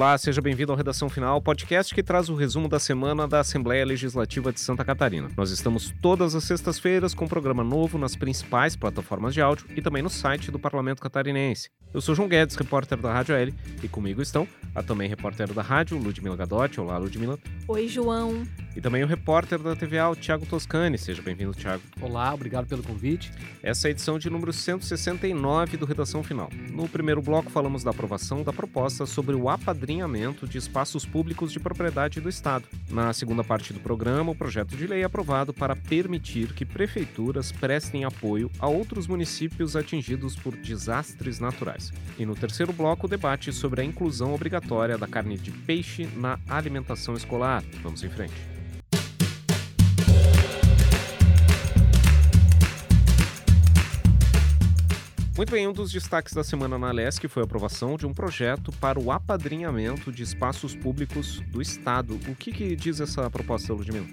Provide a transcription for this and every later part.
Olá, seja bem-vindo ao Redação Final, podcast que traz o resumo da semana da Assembleia Legislativa de Santa Catarina. Nós estamos todas as sextas-feiras com um programa novo nas principais plataformas de áudio e também no site do Parlamento Catarinense. Eu sou João Guedes, repórter da Rádio L, e comigo estão a também repórter da rádio, Ludmila Gadotti. Olá, Ludmila. Oi, João. E também o repórter da TVA, o Thiago Toscani. Seja bem-vindo, Thiago. Olá, obrigado pelo convite. Essa é a edição de número 169 do Redação Final. No primeiro bloco, falamos da aprovação da proposta sobre o apadrinhamento de espaços públicos de propriedade do Estado. Na segunda parte do programa, o projeto de lei é aprovado para permitir que prefeituras prestem apoio a outros municípios atingidos por desastres naturais. E no terceiro bloco, o debate sobre a inclusão obrigatória da carne de peixe na alimentação escolar. Vamos em frente. Muito bem, um dos destaques da semana na LESC foi a aprovação de um projeto para o apadrinhamento de espaços públicos do Estado. O que, que diz essa proposta, Ludmila?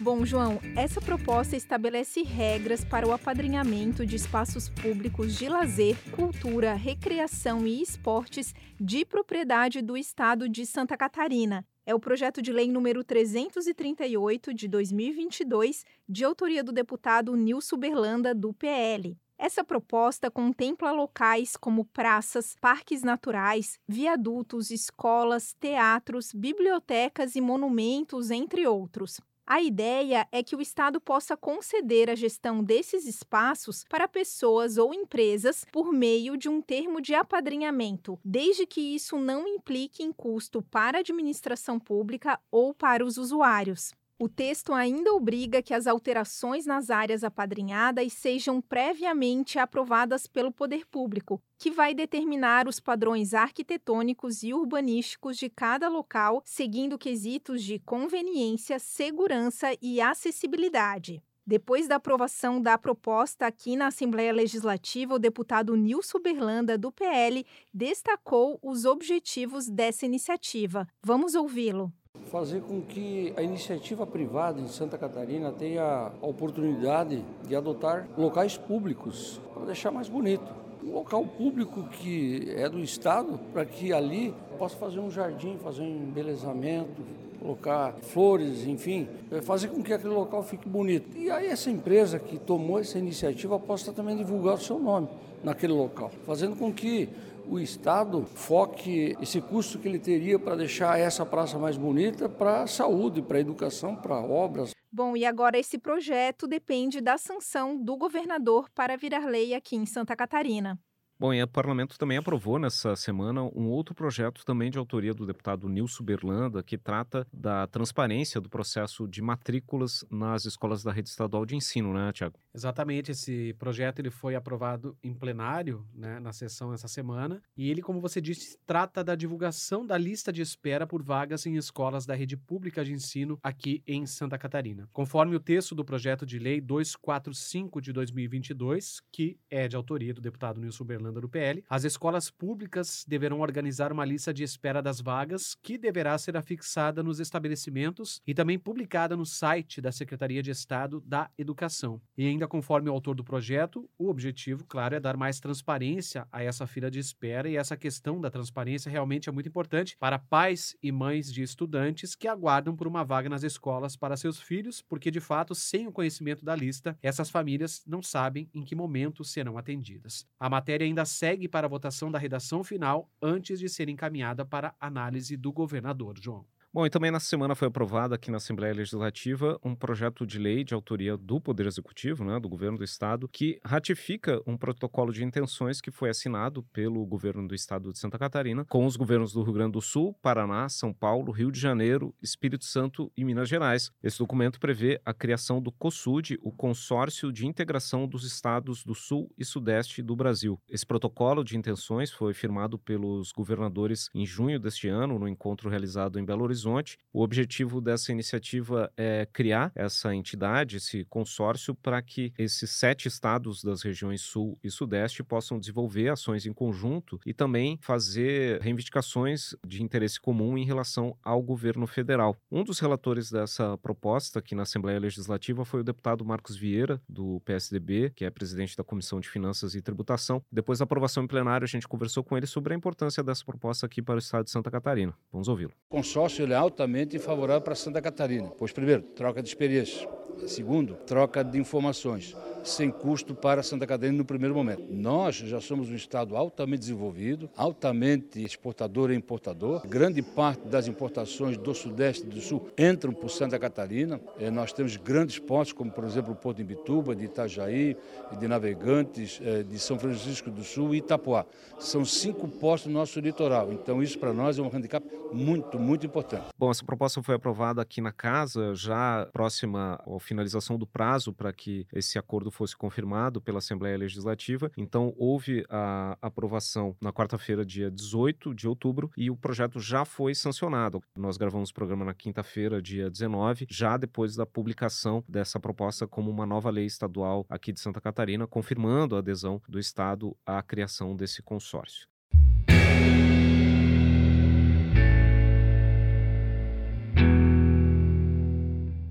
Bom, João, essa proposta estabelece regras para o apadrinhamento de espaços públicos de lazer, cultura, recreação e esportes de propriedade do Estado de Santa Catarina. É o projeto de lei número 338 de 2022, de autoria do deputado Nilson Berlanda, do PL. Essa proposta contempla locais como praças, parques naturais, viadutos, escolas, teatros, bibliotecas e monumentos, entre outros. A ideia é que o Estado possa conceder a gestão desses espaços para pessoas ou empresas por meio de um termo de apadrinhamento, desde que isso não implique em custo para a administração pública ou para os usuários. O texto ainda obriga que as alterações nas áreas apadrinhadas sejam previamente aprovadas pelo poder público, que vai determinar os padrões arquitetônicos e urbanísticos de cada local, seguindo quesitos de conveniência, segurança e acessibilidade. Depois da aprovação da proposta aqui na Assembleia Legislativa, o deputado Nilson Berlanda, do PL, destacou os objetivos dessa iniciativa. Vamos ouvi-lo fazer com que a iniciativa privada em Santa Catarina tenha a oportunidade de adotar locais públicos para deixar mais bonito. Um local público que é do Estado, para que ali possa fazer um jardim, fazer um embelezamento, colocar flores, enfim, é, fazer com que aquele local fique bonito. E aí essa empresa que tomou essa iniciativa possa também divulgar o seu nome naquele local, fazendo com que o Estado foque esse custo que ele teria para deixar essa praça mais bonita para a saúde, para a educação, para obras. Bom, e agora esse projeto depende da sanção do governador para virar lei aqui em Santa Catarina. Bom, e o parlamento também aprovou nessa semana um outro projeto também de autoria do deputado Nilson Berlanda, que trata da transparência do processo de matrículas nas escolas da rede estadual de ensino, né, Tiago? Exatamente, esse projeto ele foi aprovado em plenário, né, na sessão essa semana, e ele, como você disse, trata da divulgação da lista de espera por vagas em escolas da rede pública de ensino aqui em Santa Catarina. Conforme o texto do projeto de lei 245 de 2022, que é de autoria do deputado Nilson Berlanda, do PL, as escolas públicas deverão organizar uma lista de espera das vagas que deverá ser afixada nos estabelecimentos e também publicada no site da Secretaria de Estado da Educação. E conforme o autor do projeto, o objetivo, claro, é dar mais transparência a essa fila de espera e essa questão da transparência realmente é muito importante para pais e mães de estudantes que aguardam por uma vaga nas escolas para seus filhos, porque de fato, sem o conhecimento da lista, essas famílias não sabem em que momento serão atendidas. A matéria ainda ainda segue para a votação da redação final antes de ser encaminhada para análise do governador, João. Bom, e também nessa semana foi aprovado aqui na Assembleia Legislativa um projeto de lei de autoria do Poder Executivo, né, do governo do Estado, que ratifica um protocolo de intenções que foi assinado pelo governo do Estado de Santa Catarina com os governos do Rio Grande do Sul, Paraná, São Paulo, Rio de Janeiro, Espírito Santo e Minas Gerais. Esse documento prevê a criação do COSUD, o Consórcio de Integração dos Estados do Sul e Sudeste do Brasil. Esse protocolo de intenções foi firmado pelos governadores em junho deste ano, no encontro realizado em Belo Horizonte Horizonte. O objetivo dessa iniciativa é criar essa entidade, esse consórcio, para que esses sete estados das regiões Sul e Sudeste possam desenvolver ações em conjunto e também fazer reivindicações de interesse comum em relação ao governo federal. Um dos relatores dessa proposta aqui na Assembleia Legislativa foi o deputado Marcos Vieira, do PSDB, que é presidente da Comissão de Finanças e Tributação. Depois da aprovação em plenário, a gente conversou com ele sobre a importância dessa proposta aqui para o estado de Santa Catarina. Vamos ouvi-lo. Consórcio altamente favorável para Santa Catarina, pois, primeiro, troca de experiências. Segundo, troca de informações sem custo para Santa Catarina no primeiro momento. Nós já somos um estado altamente desenvolvido, altamente exportador e importador. Grande parte das importações do Sudeste e do Sul entram por Santa Catarina. É, nós temos grandes portos, como por exemplo o Porto de Bituba, de Itajaí, de Navegantes, é, de São Francisco do Sul e Itapuá. São cinco portos no nosso litoral. Então isso para nós é um handicap muito, muito importante. Bom, essa proposta foi aprovada aqui na casa, já próxima à finalização do prazo para que esse acordo fosse confirmado pela Assembleia Legislativa. Então, houve a aprovação na quarta-feira, dia 18 de outubro, e o projeto já foi sancionado. Nós gravamos o programa na quinta-feira, dia 19, já depois da publicação dessa proposta como uma nova lei estadual aqui de Santa Catarina, confirmando a adesão do Estado à criação desse consórcio.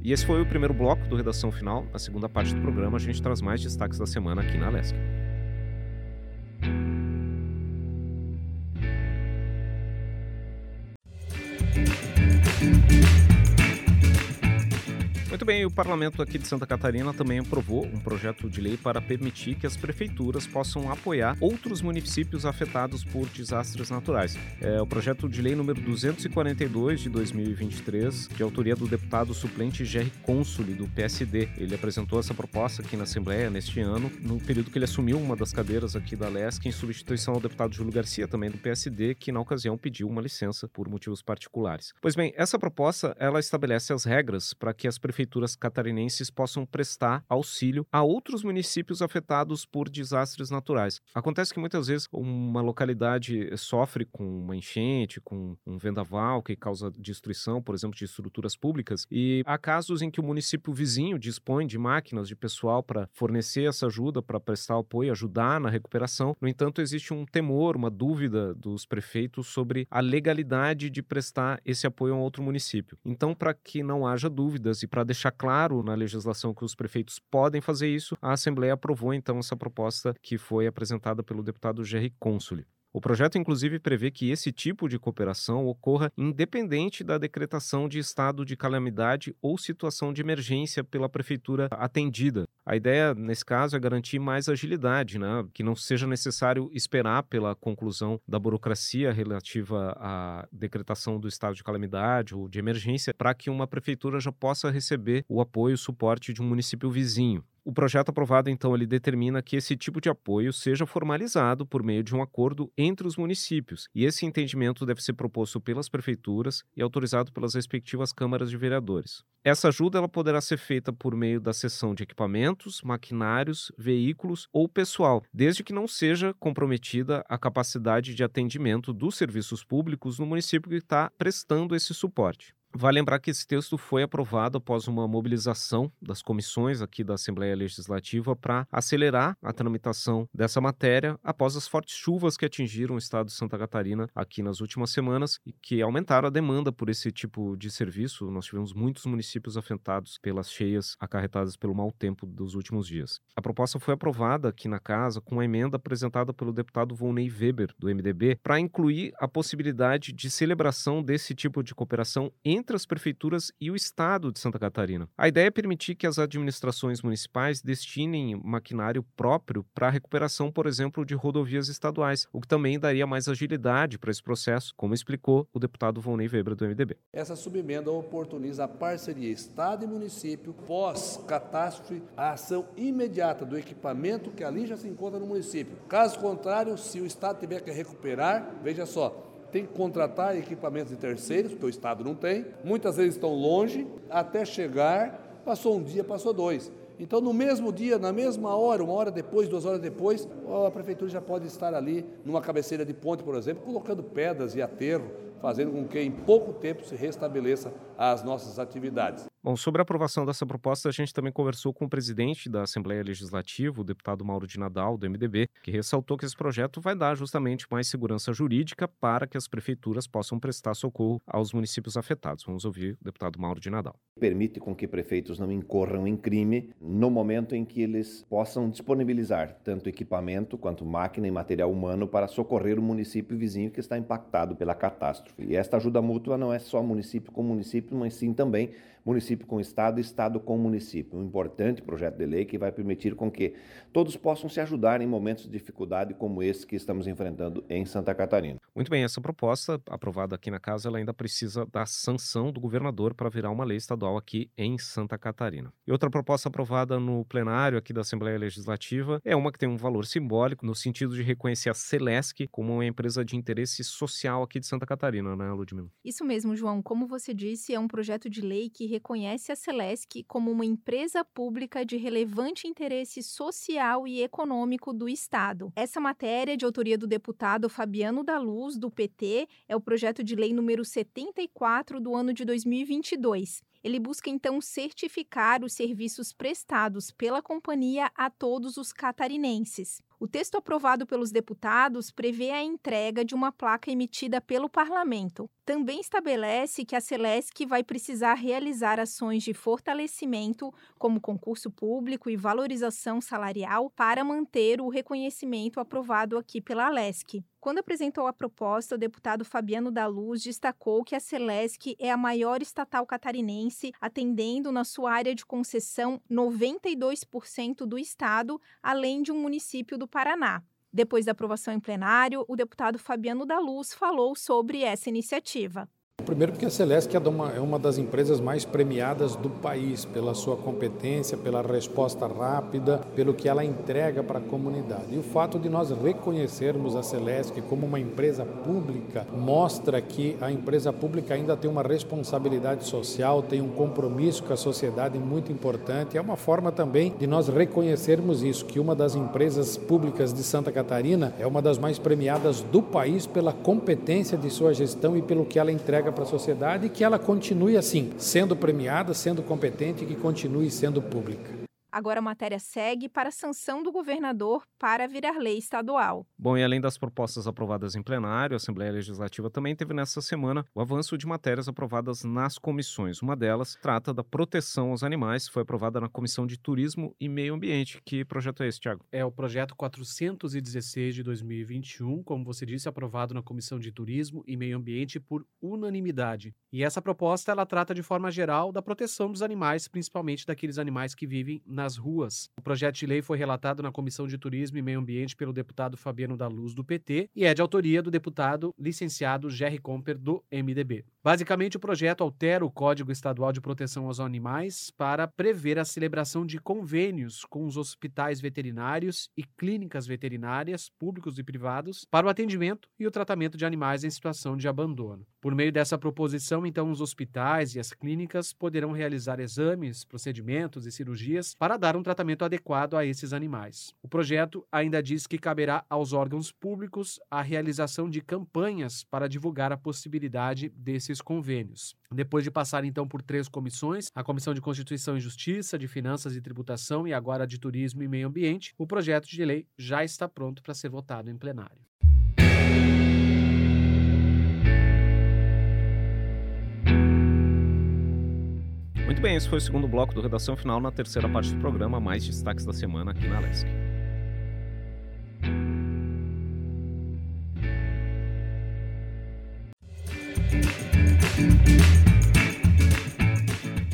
E esse foi o primeiro bloco do Redação Final. Na segunda parte do programa, a gente traz mais destaques da semana aqui na Alesca. Muito bem, o parlamento aqui de Santa Catarina também aprovou um projeto de lei para permitir que as prefeituras possam apoiar outros municípios afetados por desastres naturais. É o projeto de lei número 242 de 2023, de autoria do deputado suplente Jerry Consuli, do PSD. Ele apresentou essa proposta aqui na Assembleia neste ano, no período que ele assumiu uma das cadeiras aqui da LESC, em substituição ao deputado Júlio Garcia, também do PSD, que na ocasião pediu uma licença por motivos particulares. Pois bem, essa proposta ela estabelece as regras para que as prefeituras prefeituras catarinenses possam prestar auxílio a outros municípios afetados por desastres naturais. Acontece que muitas vezes uma localidade sofre com uma enchente, com um vendaval que causa destruição, por exemplo, de estruturas públicas, e há casos em que o município vizinho dispõe de máquinas, de pessoal para fornecer essa ajuda, para prestar apoio, ajudar na recuperação. No entanto, existe um temor, uma dúvida dos prefeitos sobre a legalidade de prestar esse apoio a um outro município. Então, para que não haja dúvidas e para deixar claro na legislação que os prefeitos podem fazer isso, a Assembleia aprovou então essa proposta que foi apresentada pelo deputado Jerry Consuli. O projeto, inclusive, prevê que esse tipo de cooperação ocorra independente da decretação de estado de calamidade ou situação de emergência pela prefeitura atendida. A ideia, nesse caso, é garantir mais agilidade, né? que não seja necessário esperar pela conclusão da burocracia relativa à decretação do estado de calamidade ou de emergência para que uma prefeitura já possa receber o apoio e suporte de um município vizinho. O projeto aprovado, então, ele determina que esse tipo de apoio seja formalizado por meio de um acordo entre os municípios, e esse entendimento deve ser proposto pelas prefeituras e autorizado pelas respectivas câmaras de vereadores. Essa ajuda ela poderá ser feita por meio da cessão de equipamentos, maquinários, veículos ou pessoal, desde que não seja comprometida a capacidade de atendimento dos serviços públicos no município que está prestando esse suporte. Vale lembrar que esse texto foi aprovado após uma mobilização das comissões aqui da Assembleia Legislativa para acelerar a tramitação dessa matéria após as fortes chuvas que atingiram o estado de Santa Catarina aqui nas últimas semanas e que aumentaram a demanda por esse tipo de serviço. Nós tivemos muitos municípios afetados pelas cheias acarretadas pelo mau tempo dos últimos dias. A proposta foi aprovada aqui na casa com uma emenda apresentada pelo deputado Volney Weber, do MDB, para incluir a possibilidade de celebração desse tipo de cooperação entre entre as prefeituras e o estado de Santa Catarina. A ideia é permitir que as administrações municipais destinem maquinário próprio para a recuperação, por exemplo, de rodovias estaduais, o que também daria mais agilidade para esse processo, como explicou o deputado Volney Weber do MDB. Essa subemenda oportuniza a parceria Estado e município pós-catástrofe, a ação imediata do equipamento que ali já se encontra no município. Caso contrário, se o Estado tiver que recuperar, veja só, tem que contratar equipamentos de terceiros, porque o Estado não tem. Muitas vezes estão longe, até chegar, passou um dia, passou dois. Então, no mesmo dia, na mesma hora, uma hora depois, duas horas depois, a prefeitura já pode estar ali, numa cabeceira de ponte, por exemplo, colocando pedras e aterro, fazendo com que em pouco tempo se restabeleça as nossas atividades. Bom, sobre a aprovação dessa proposta, a gente também conversou com o presidente da Assembleia Legislativa, o deputado Mauro de Nadal, do MDB, que ressaltou que esse projeto vai dar justamente mais segurança jurídica para que as prefeituras possam prestar socorro aos municípios afetados. Vamos ouvir o deputado Mauro de Nadal. Permite com que prefeitos não incorram em crime no momento em que eles possam disponibilizar tanto equipamento quanto máquina e material humano para socorrer o município vizinho que está impactado pela catástrofe. E esta ajuda mútua não é só município com município, mas sim também município com estado e estado com município. Um importante projeto de lei que vai permitir com que todos possam se ajudar em momentos de dificuldade como esse que estamos enfrentando em Santa Catarina. Muito bem, essa proposta aprovada aqui na casa, ela ainda precisa da sanção do governador para virar uma lei estadual aqui em Santa Catarina. E outra proposta aprovada no plenário aqui da Assembleia Legislativa é uma que tem um valor simbólico no sentido de reconhecer a Celesc como uma empresa de interesse social aqui de Santa Catarina, né, Ludmila? Isso mesmo, João. Como você disse, é um projeto de lei que reconhece a Celesc como uma empresa pública de relevante interesse social e econômico do Estado. Essa matéria, de autoria do deputado Fabiano da Luz, do PT, é o projeto de lei número 74 do ano de 2022. Ele busca então certificar os serviços prestados pela companhia a todos os catarinenses. O texto aprovado pelos deputados prevê a entrega de uma placa emitida pelo parlamento. Também estabelece que a Celesc vai precisar realizar ações de fortalecimento, como concurso público e valorização salarial, para manter o reconhecimento aprovado aqui pela Alesc. Quando apresentou a proposta, o deputado Fabiano da Luz destacou que a Celesc é a maior estatal catarinense, atendendo na sua área de concessão 92% do estado, além de um município do Paraná. Depois da aprovação em plenário, o deputado Fabiano da Luz falou sobre essa iniciativa. Primeiro porque a Celesc é uma, é uma das empresas mais premiadas do país pela sua competência, pela resposta rápida, pelo que ela entrega para a comunidade. E o fato de nós reconhecermos a Celesc como uma empresa pública mostra que a empresa pública ainda tem uma responsabilidade social, tem um compromisso com a sociedade muito importante. É uma forma também de nós reconhecermos isso, que uma das empresas públicas de Santa Catarina é uma das mais premiadas do país pela competência de sua gestão e pelo que ela entrega para a sociedade e que ela continue assim, sendo premiada, sendo competente e que continue sendo pública. Agora a matéria segue para a sanção do governador para virar lei estadual. Bom, e além das propostas aprovadas em plenário, a Assembleia Legislativa também teve nesta semana o avanço de matérias aprovadas nas comissões. Uma delas trata da proteção aos animais, foi aprovada na Comissão de Turismo e Meio Ambiente. Que projeto é esse, Tiago? É o projeto 416 de 2021, como você disse, aprovado na Comissão de Turismo e Meio Ambiente por unanimidade. E essa proposta ela trata de forma geral da proteção dos animais, principalmente daqueles animais que vivem na nas ruas. O projeto de lei foi relatado na Comissão de Turismo e Meio Ambiente pelo deputado Fabiano da Luz, do PT, e é de autoria do deputado licenciado Jerry Comper, do MDB. Basicamente, o projeto altera o Código Estadual de Proteção aos Animais para prever a celebração de convênios com os hospitais veterinários e clínicas veterinárias, públicos e privados, para o atendimento e o tratamento de animais em situação de abandono. Por meio dessa proposição, então, os hospitais e as clínicas poderão realizar exames, procedimentos e cirurgias para dar um tratamento adequado a esses animais. O projeto ainda diz que caberá aos órgãos públicos a realização de campanhas para divulgar a possibilidade desses convênios. Depois de passar então por três comissões, a Comissão de Constituição e Justiça, de Finanças e Tributação e agora de Turismo e Meio Ambiente, o projeto de lei já está pronto para ser votado em plenário. Muito bem, esse foi o segundo bloco do Redação Final na terceira parte do programa, mais destaques da semana aqui na Lesc.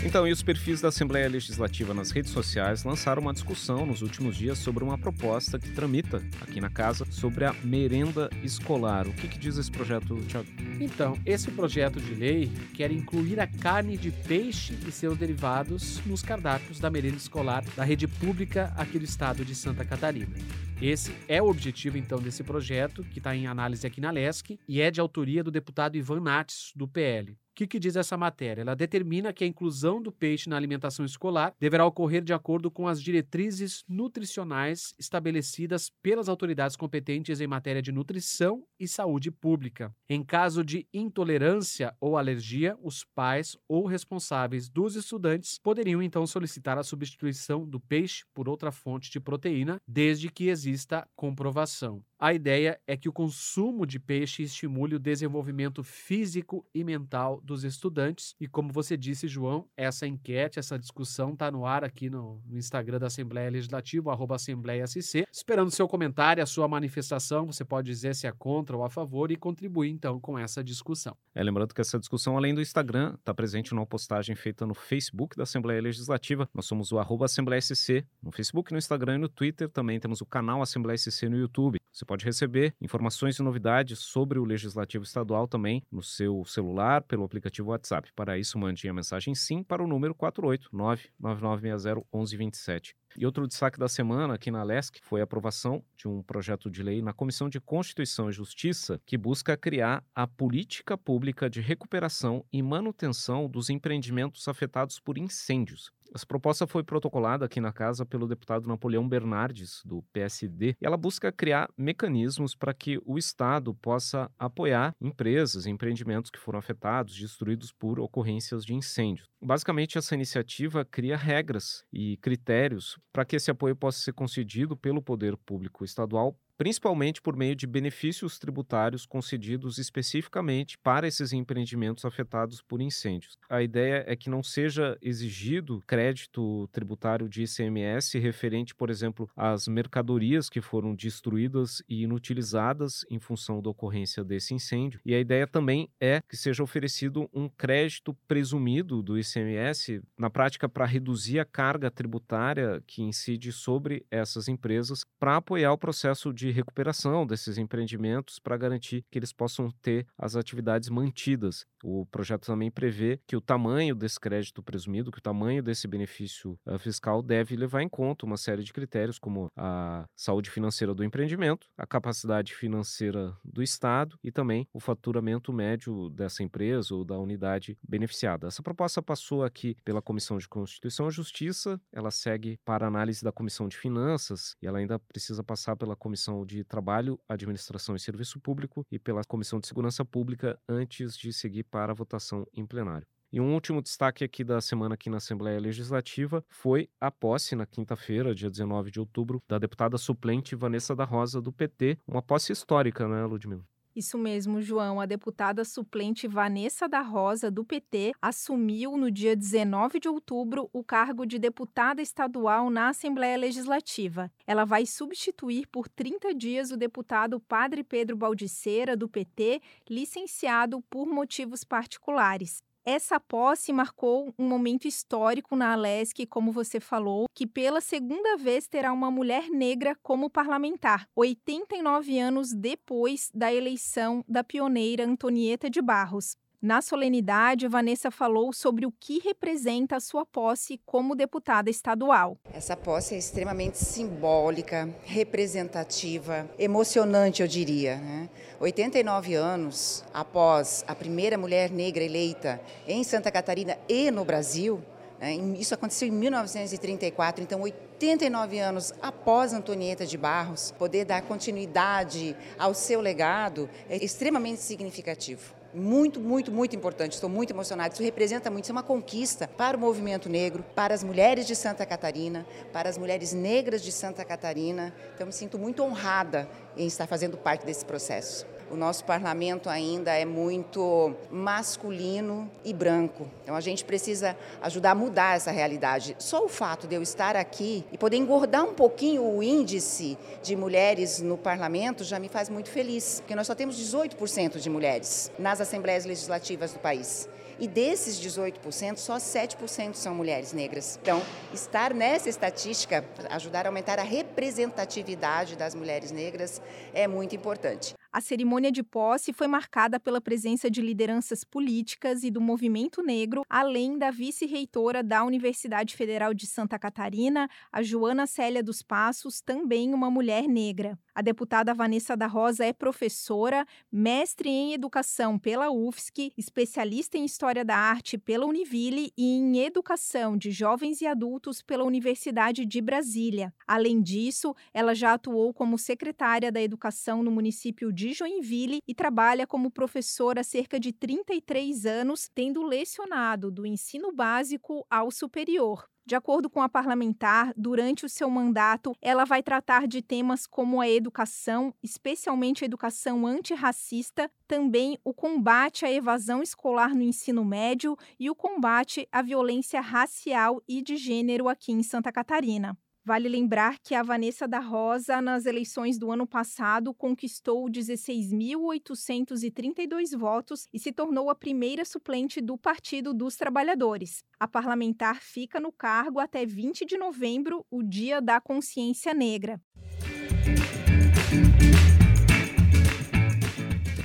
Então, e os perfis da Assembleia Legislativa nas redes sociais lançaram uma discussão nos últimos dias sobre uma proposta que tramita aqui na casa sobre a merenda escolar. O que, que diz esse projeto, Tiago? Então, esse projeto de lei quer incluir a carne de peixe e seus derivados nos cardápios da merenda escolar da rede pública aqui do estado de Santa Catarina. Esse é o objetivo, então, desse projeto, que está em análise aqui na LESC, e é de autoria do deputado Ivan Nates, do PL. Que, que diz essa matéria? Ela determina que a inclusão do peixe na alimentação escolar deverá ocorrer de acordo com as diretrizes nutricionais estabelecidas pelas autoridades competentes em matéria de nutrição e saúde pública. Em caso de intolerância ou alergia, os pais ou responsáveis dos estudantes poderiam então solicitar a substituição do peixe por outra fonte de proteína, desde que exista comprovação. A ideia é que o consumo de peixe estimule o desenvolvimento físico e mental dos estudantes. E como você disse, João, essa enquete, essa discussão está no ar aqui no, no, Instagram da Assembleia Legislativa, arroba Assembleia SC. Esperando seu comentário, a sua manifestação, você pode dizer se é contra ou a favor e contribuir então com essa discussão. É, lembrando que essa discussão, além do Instagram, está presente numa postagem feita no Facebook da Assembleia Legislativa. Nós somos o arroba Assembleia SC no Facebook, no Instagram e no Twitter. Também temos o canal Assembleia SC no YouTube. Você pode receber informações e novidades sobre o Legislativo Estadual também no seu celular pelo aplicativo WhatsApp. Para isso, mande a mensagem sim para o número 489-9960-1127. E outro destaque da semana aqui na LESC foi a aprovação de um projeto de lei na Comissão de Constituição e Justiça que busca criar a política pública de recuperação e manutenção dos empreendimentos afetados por incêndios. Essa proposta foi protocolada aqui na casa pelo deputado Napoleão Bernardes, do PSD, e ela busca criar mecanismos para que o Estado possa apoiar empresas e empreendimentos que foram afetados, destruídos por ocorrências de incêndios. Basicamente, essa iniciativa cria regras e critérios para que esse apoio possa ser concedido pelo poder público estadual principalmente por meio de benefícios tributários concedidos especificamente para esses empreendimentos afetados por incêndios. A ideia é que não seja exigido crédito tributário de ICMS referente, por exemplo, às mercadorias que foram destruídas e inutilizadas em função da ocorrência desse incêndio. E a ideia também é que seja oferecido um crédito presumido do ICMS, na prática, para reduzir a carga tributária que incide sobre essas empresas, para apoiar o processo de de recuperação desses empreendimentos para garantir que eles possam ter as atividades mantidas. O projeto também prevê que o tamanho desse crédito presumido, que o tamanho desse benefício uh, fiscal deve levar em conta uma série de critérios, como a saúde financeira do empreendimento, a capacidade financeira do Estado e também o faturamento médio dessa empresa ou da unidade beneficiada. Essa proposta passou aqui pela Comissão de Constituição e Justiça, ela segue para análise da Comissão de Finanças e ela ainda precisa passar pela Comissão Comissão de Trabalho, Administração e Serviço Público e pela Comissão de Segurança Pública antes de seguir para a votação em plenário. E um último destaque aqui da semana aqui na Assembleia Legislativa foi a posse na quinta-feira, dia 19 de outubro, da deputada suplente Vanessa da Rosa do PT, uma posse histórica, né, Ludmila? Isso mesmo, João. A deputada suplente Vanessa da Rosa, do PT, assumiu no dia 19 de outubro o cargo de deputada estadual na Assembleia Legislativa. Ela vai substituir por 30 dias o deputado Padre Pedro Baldiceira, do PT, licenciado por motivos particulares. Essa posse marcou um momento histórico na Alesc, como você falou, que pela segunda vez terá uma mulher negra como parlamentar, 89 anos depois da eleição da pioneira Antonieta de Barros. Na solenidade, Vanessa falou sobre o que representa a sua posse como deputada estadual. Essa posse é extremamente simbólica, representativa, emocionante, eu diria. Né? 89 anos após a primeira mulher negra eleita em Santa Catarina e no Brasil, né? isso aconteceu em 1934, então 89 anos após Antonieta de Barros, poder dar continuidade ao seu legado é extremamente significativo muito, muito, muito importante. Estou muito emocionada. Isso representa muito, isso é uma conquista para o movimento negro, para as mulheres de Santa Catarina, para as mulheres negras de Santa Catarina. Então, me sinto muito honrada em estar fazendo parte desse processo. O nosso parlamento ainda é muito masculino e branco. Então a gente precisa ajudar a mudar essa realidade. Só o fato de eu estar aqui e poder engordar um pouquinho o índice de mulheres no parlamento já me faz muito feliz, porque nós só temos 18% de mulheres nas assembleias legislativas do país. E desses 18%, só 7% são mulheres negras. Então, estar nessa estatística, ajudar a aumentar a representatividade das mulheres negras é muito importante. A cerimônia de posse foi marcada pela presença de lideranças políticas e do movimento negro, além da vice-reitora da Universidade Federal de Santa Catarina, a Joana Célia dos Passos, também uma mulher negra. A deputada Vanessa da Rosa é professora, mestre em educação pela UFSC, especialista em história da arte pela Univille e em educação de jovens e adultos pela Universidade de Brasília. Além disso, ela já atuou como secretária da Educação no município de Joinville e trabalha como professora há cerca de 33 anos, tendo lecionado do ensino básico ao superior. De acordo com a parlamentar, durante o seu mandato, ela vai tratar de temas como a educação, especialmente a educação antirracista, também o combate à evasão escolar no ensino médio e o combate à violência racial e de gênero aqui em Santa Catarina. Vale lembrar que a Vanessa da Rosa, nas eleições do ano passado, conquistou 16.832 votos e se tornou a primeira suplente do Partido dos Trabalhadores. A parlamentar fica no cargo até 20 de novembro, o Dia da Consciência Negra.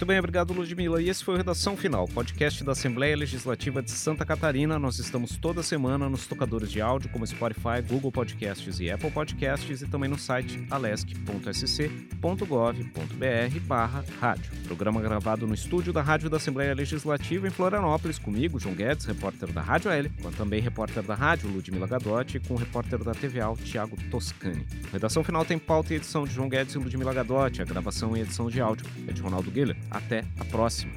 Muito bem, obrigado Ludmila. E esse foi o Redação Final, podcast da Assembleia Legislativa de Santa Catarina. Nós estamos toda semana nos tocadores de áudio como Spotify, Google Podcasts e Apple Podcasts e também no site alesc.sc.gov.br barra rádio. Programa gravado no estúdio da Rádio da Assembleia Legislativa em Florianópolis, comigo, João Guedes, repórter da Rádio L, com também repórter da rádio, Ludmila Gadotti, com o repórter da TVA, Tiago Toscani. Redação Final tem pauta e edição de João Guedes e Ludmila Gadotti, a gravação e edição de áudio é de Ronaldo Guilherme. Até a próxima!